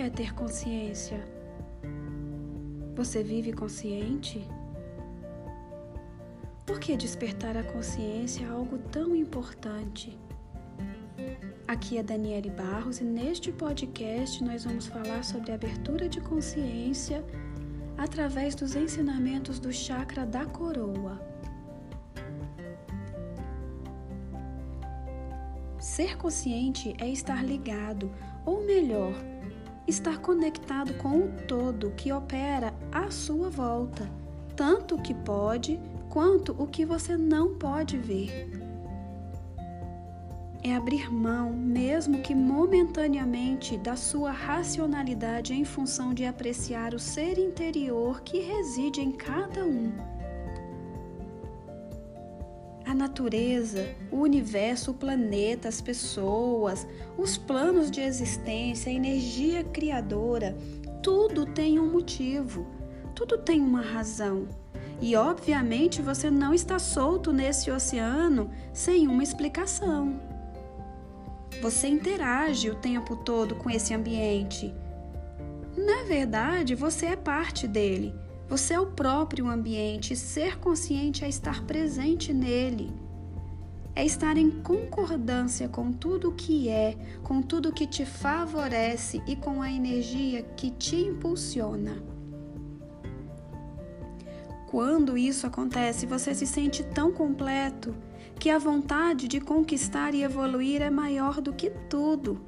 é ter consciência? Você vive consciente? Por que despertar a consciência é algo tão importante? Aqui é Daniele Barros e neste podcast nós vamos falar sobre abertura de consciência através dos ensinamentos do chakra da coroa. Ser consciente é estar ligado, ou melhor, estar conectado com o todo que opera à sua volta, tanto o que pode quanto o que você não pode ver é abrir mão, mesmo que momentaneamente, da sua racionalidade em função de apreciar o ser interior que reside em cada um. A natureza, o universo, o planeta, as pessoas, os planos de existência, a energia criadora, tudo tem um motivo, tudo tem uma razão. E obviamente você não está solto nesse oceano sem uma explicação. Você interage o tempo todo com esse ambiente. Na verdade, você é parte dele. Você é o próprio ambiente. Ser consciente é estar presente nele. É estar em concordância com tudo que é, com tudo que te favorece e com a energia que te impulsiona. Quando isso acontece, você se sente tão completo que a vontade de conquistar e evoluir é maior do que tudo.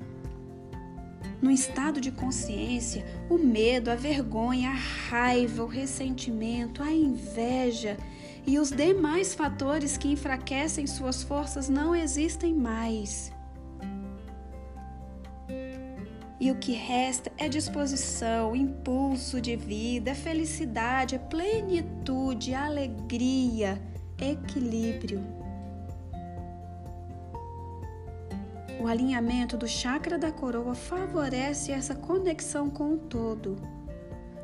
No estado de consciência, o medo, a vergonha, a raiva, o ressentimento, a inveja e os demais fatores que enfraquecem suas forças não existem mais. E o que resta é disposição, impulso de vida, felicidade, plenitude, alegria, equilíbrio. O alinhamento do chakra da coroa favorece essa conexão com o todo,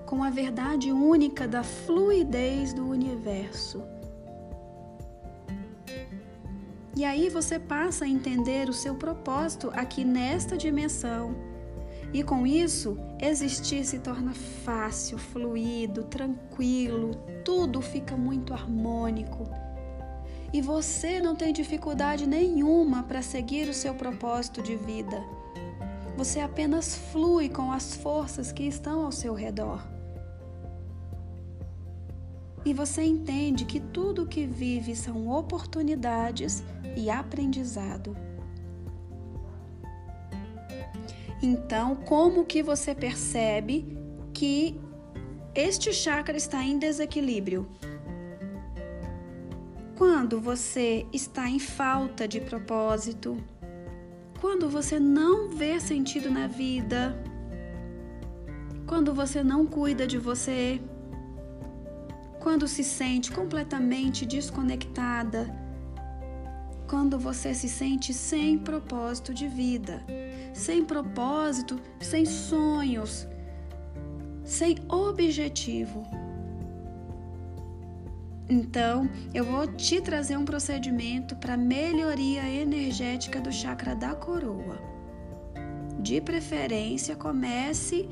com a verdade única da fluidez do universo. E aí você passa a entender o seu propósito aqui nesta dimensão. E com isso, existir se torna fácil, fluido, tranquilo, tudo fica muito harmônico e você não tem dificuldade nenhuma para seguir o seu propósito de vida. Você apenas flui com as forças que estão ao seu redor. E você entende que tudo o que vive são oportunidades e aprendizado. Então, como que você percebe que este chakra está em desequilíbrio? Quando você está em falta de propósito, quando você não vê sentido na vida, quando você não cuida de você, quando se sente completamente desconectada, quando você se sente sem propósito de vida, sem propósito, sem sonhos, sem objetivo. Então, eu vou te trazer um procedimento para melhoria energética do chakra da coroa. De preferência, comece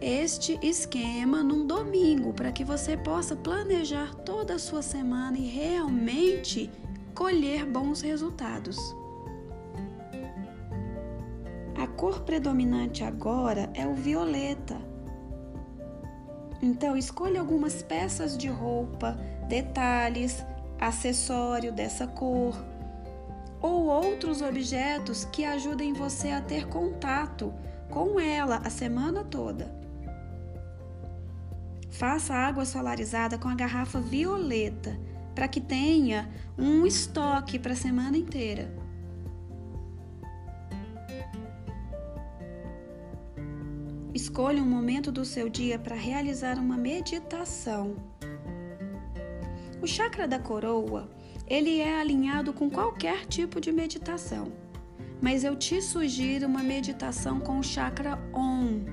este esquema num domingo para que você possa planejar toda a sua semana e realmente colher bons resultados. A cor predominante agora é o violeta. Então, escolha algumas peças de roupa detalhes, acessório dessa cor ou outros objetos que ajudem você a ter contato com ela a semana toda. Faça água solarizada com a garrafa violeta para que tenha um estoque para a semana inteira. Escolha um momento do seu dia para realizar uma meditação. O chakra da coroa, ele é alinhado com qualquer tipo de meditação. Mas eu te sugiro uma meditação com o chakra OM,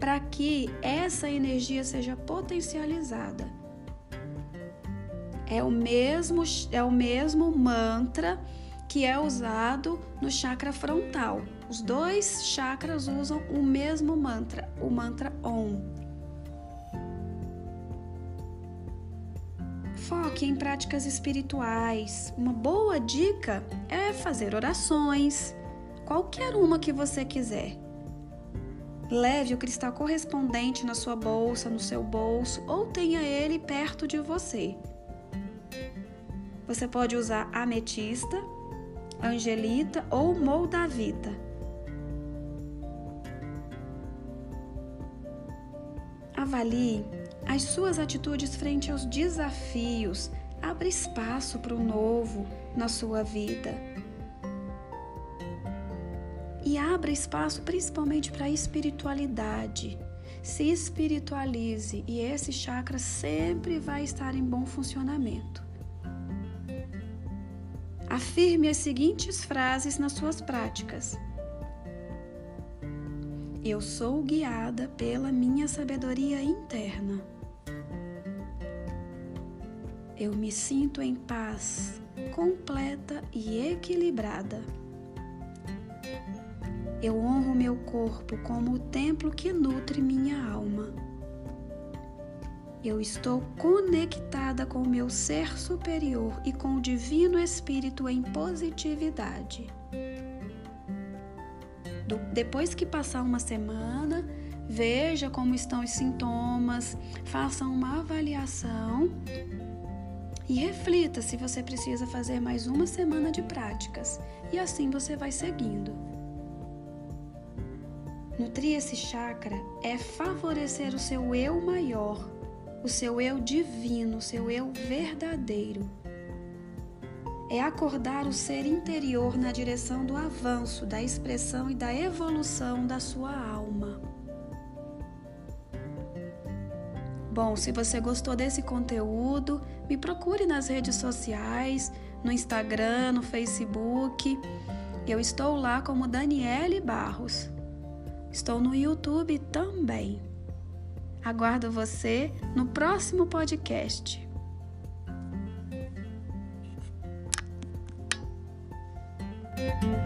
para que essa energia seja potencializada. É o mesmo é o mesmo mantra que é usado no chakra frontal, Os dois chakras usam o mesmo mantra, o mantra Om. Foque em práticas espirituais. Uma boa dica é fazer orações, qualquer uma que você quiser. Leve o cristal correspondente na sua bolsa, no seu bolso ou tenha ele perto de você. Você pode usar ametista, angelita ou moldavita. Avalie as suas atitudes frente aos desafios. Abra espaço para o novo na sua vida. E abra espaço principalmente para a espiritualidade. Se espiritualize e esse chakra sempre vai estar em bom funcionamento. Afirme as seguintes frases nas suas práticas. Eu sou guiada pela minha sabedoria interna. Eu me sinto em paz, completa e equilibrada. Eu honro meu corpo como o templo que nutre minha alma. Eu estou conectada com o meu ser superior e com o Divino Espírito em positividade. Do, depois que passar uma semana, veja como estão os sintomas, faça uma avaliação e reflita se você precisa fazer mais uma semana de práticas. E assim você vai seguindo. Nutrir esse chakra é favorecer o seu eu maior, o seu eu divino, o seu eu verdadeiro. É acordar o ser interior na direção do avanço, da expressão e da evolução da sua alma. Bom, se você gostou desse conteúdo, me procure nas redes sociais, no Instagram, no Facebook. Eu estou lá como Daniele Barros. Estou no YouTube também. Aguardo você no próximo podcast. Música